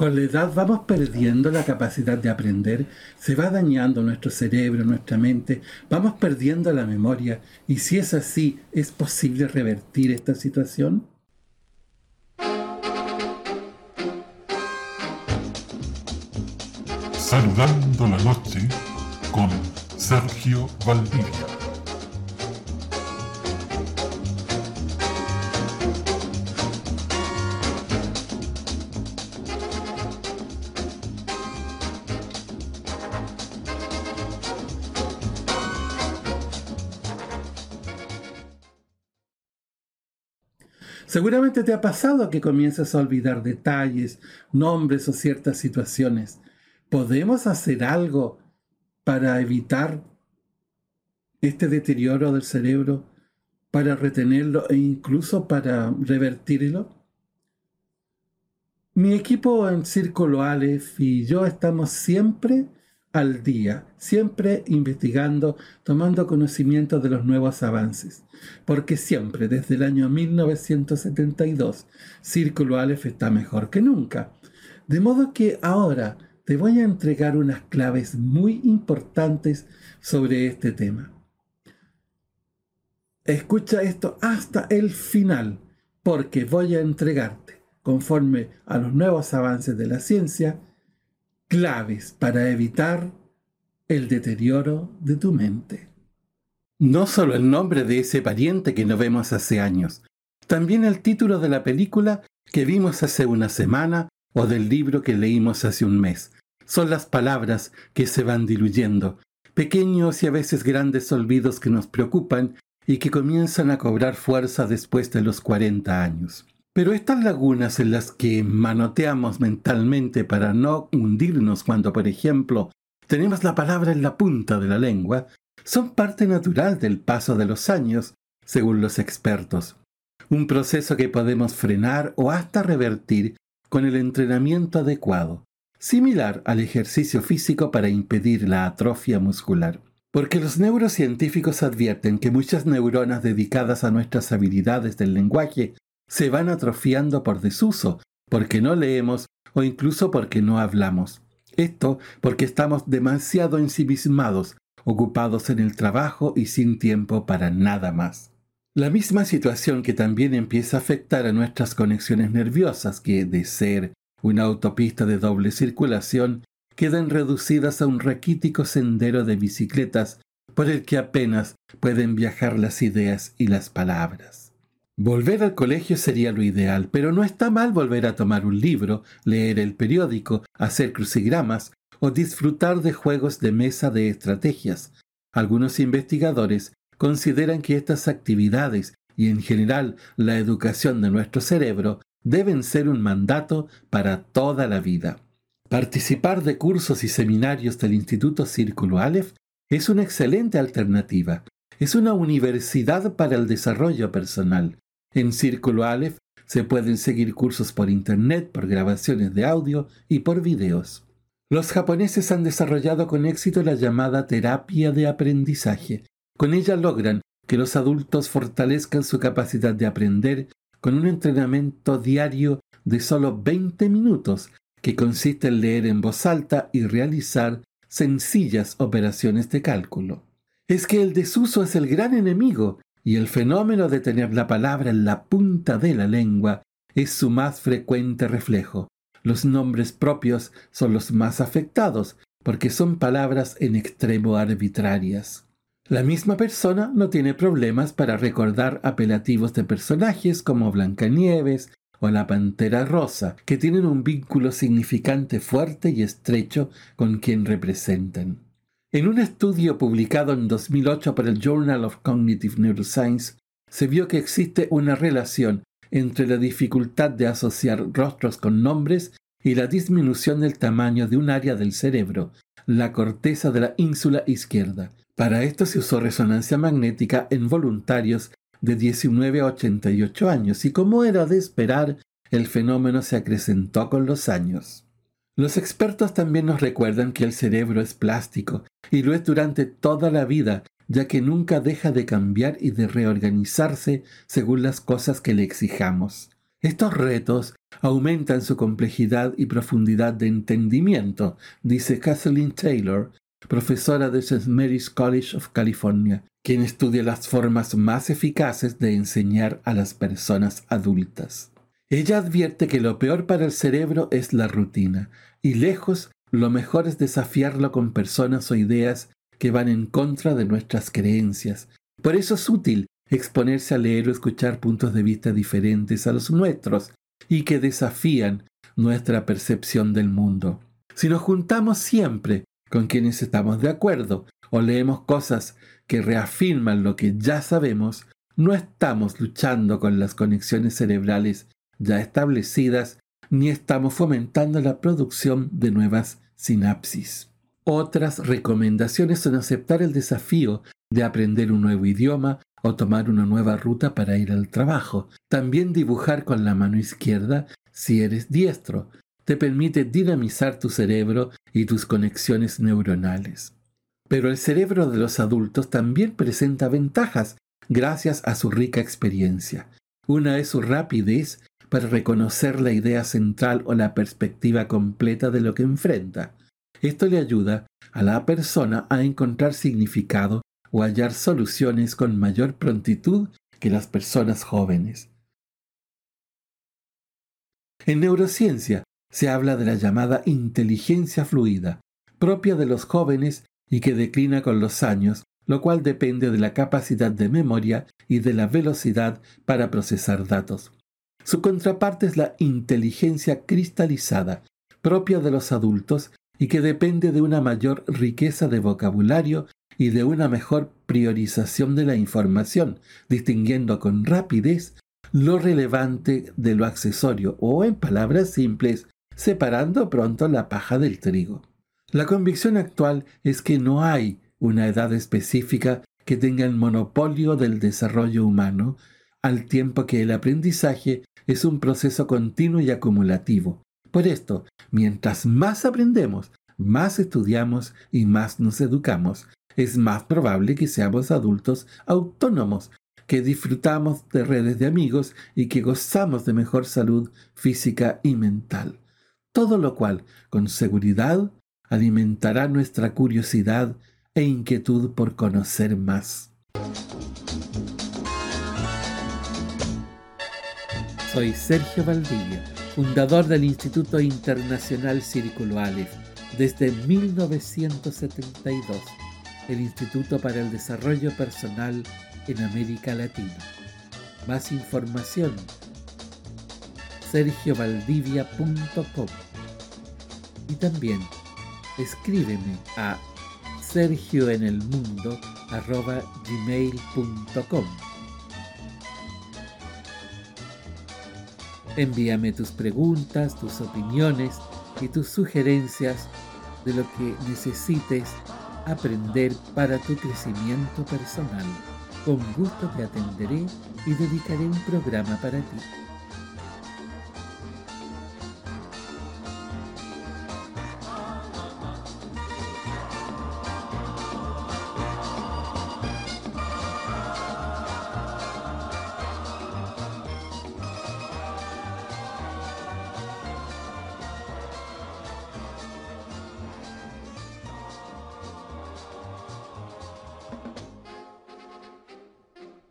Con la edad vamos perdiendo la capacidad de aprender, se va dañando nuestro cerebro, nuestra mente, vamos perdiendo la memoria y si es así, ¿es posible revertir esta situación? Saludando la noche con Sergio Valdivia. Seguramente te ha pasado que comienzas a olvidar detalles, nombres o ciertas situaciones. ¿Podemos hacer algo para evitar este deterioro del cerebro, para retenerlo e incluso para revertirlo? Mi equipo en Círculo Aleph y yo estamos siempre al día, siempre investigando, tomando conocimiento de los nuevos avances, porque siempre, desde el año 1972, Círculo Aleph está mejor que nunca. De modo que ahora te voy a entregar unas claves muy importantes sobre este tema. Escucha esto hasta el final, porque voy a entregarte, conforme a los nuevos avances de la ciencia, claves para evitar el deterioro de tu mente. No solo el nombre de ese pariente que no vemos hace años, también el título de la película que vimos hace una semana o del libro que leímos hace un mes. Son las palabras que se van diluyendo, pequeños y a veces grandes olvidos que nos preocupan y que comienzan a cobrar fuerza después de los 40 años. Pero estas lagunas en las que manoteamos mentalmente para no hundirnos cuando, por ejemplo, tenemos la palabra en la punta de la lengua, son parte natural del paso de los años, según los expertos. Un proceso que podemos frenar o hasta revertir con el entrenamiento adecuado, similar al ejercicio físico para impedir la atrofia muscular. Porque los neurocientíficos advierten que muchas neuronas dedicadas a nuestras habilidades del lenguaje se van atrofiando por desuso, porque no leemos o incluso porque no hablamos. Esto porque estamos demasiado ensimismados, ocupados en el trabajo y sin tiempo para nada más. La misma situación que también empieza a afectar a nuestras conexiones nerviosas, que de ser una autopista de doble circulación, quedan reducidas a un raquítico sendero de bicicletas por el que apenas pueden viajar las ideas y las palabras. Volver al colegio sería lo ideal, pero no está mal volver a tomar un libro, leer el periódico, hacer crucigramas o disfrutar de juegos de mesa de estrategias. Algunos investigadores consideran que estas actividades y en general la educación de nuestro cerebro deben ser un mandato para toda la vida. Participar de cursos y seminarios del Instituto Círculo Aleph es una excelente alternativa. Es una universidad para el desarrollo personal. En Círculo Aleph se pueden seguir cursos por Internet, por grabaciones de audio y por videos. Los japoneses han desarrollado con éxito la llamada terapia de aprendizaje. Con ella logran que los adultos fortalezcan su capacidad de aprender con un entrenamiento diario de solo 20 minutos, que consiste en leer en voz alta y realizar sencillas operaciones de cálculo. Es que el desuso es el gran enemigo y el fenómeno de tener la palabra en la punta de la lengua es su más frecuente reflejo. Los nombres propios son los más afectados porque son palabras en extremo arbitrarias. La misma persona no tiene problemas para recordar apelativos de personajes como Blancanieves o la Pantera Rosa, que tienen un vínculo significante fuerte y estrecho con quien representan. En un estudio publicado en 2008 por el Journal of Cognitive Neuroscience, se vio que existe una relación entre la dificultad de asociar rostros con nombres y la disminución del tamaño de un área del cerebro, la corteza de la ínsula izquierda. Para esto se usó resonancia magnética en voluntarios de 19 a 88 años y como era de esperar, el fenómeno se acrecentó con los años. Los expertos también nos recuerdan que el cerebro es plástico y lo es durante toda la vida, ya que nunca deja de cambiar y de reorganizarse según las cosas que le exijamos. Estos retos aumentan su complejidad y profundidad de entendimiento, dice Kathleen Taylor, profesora de St. Mary's College of California, quien estudia las formas más eficaces de enseñar a las personas adultas. Ella advierte que lo peor para el cerebro es la rutina, y lejos lo mejor es desafiarlo con personas o ideas que van en contra de nuestras creencias. Por eso es útil exponerse a leer o escuchar puntos de vista diferentes a los nuestros y que desafían nuestra percepción del mundo. Si nos juntamos siempre con quienes estamos de acuerdo o leemos cosas que reafirman lo que ya sabemos, no estamos luchando con las conexiones cerebrales ya establecidas ni estamos fomentando la producción de nuevas sinapsis. Otras recomendaciones son aceptar el desafío de aprender un nuevo idioma o tomar una nueva ruta para ir al trabajo. También dibujar con la mano izquierda si eres diestro. Te permite dinamizar tu cerebro y tus conexiones neuronales. Pero el cerebro de los adultos también presenta ventajas gracias a su rica experiencia. Una es su rapidez para reconocer la idea central o la perspectiva completa de lo que enfrenta. Esto le ayuda a la persona a encontrar significado o hallar soluciones con mayor prontitud que las personas jóvenes. En neurociencia se habla de la llamada inteligencia fluida, propia de los jóvenes y que declina con los años, lo cual depende de la capacidad de memoria y de la velocidad para procesar datos. Su contraparte es la inteligencia cristalizada, propia de los adultos y que depende de una mayor riqueza de vocabulario y de una mejor priorización de la información, distinguiendo con rapidez lo relevante de lo accesorio o, en palabras simples, separando pronto la paja del trigo. La convicción actual es que no hay una edad específica que tenga el monopolio del desarrollo humano, al tiempo que el aprendizaje es un proceso continuo y acumulativo. Por esto, mientras más aprendemos, más estudiamos y más nos educamos, es más probable que seamos adultos autónomos, que disfrutamos de redes de amigos y que gozamos de mejor salud física y mental. Todo lo cual, con seguridad, alimentará nuestra curiosidad e inquietud por conocer más. Soy Sergio Valdivia, fundador del Instituto Internacional Círculo Aleph desde 1972 el Instituto para el Desarrollo Personal en América Latina. Más información sergiovaldivia.com y también escríbeme a sergioenelmundo.gmail.com Envíame tus preguntas, tus opiniones y tus sugerencias de lo que necesites aprender para tu crecimiento personal. Con gusto te atenderé y dedicaré un programa para ti.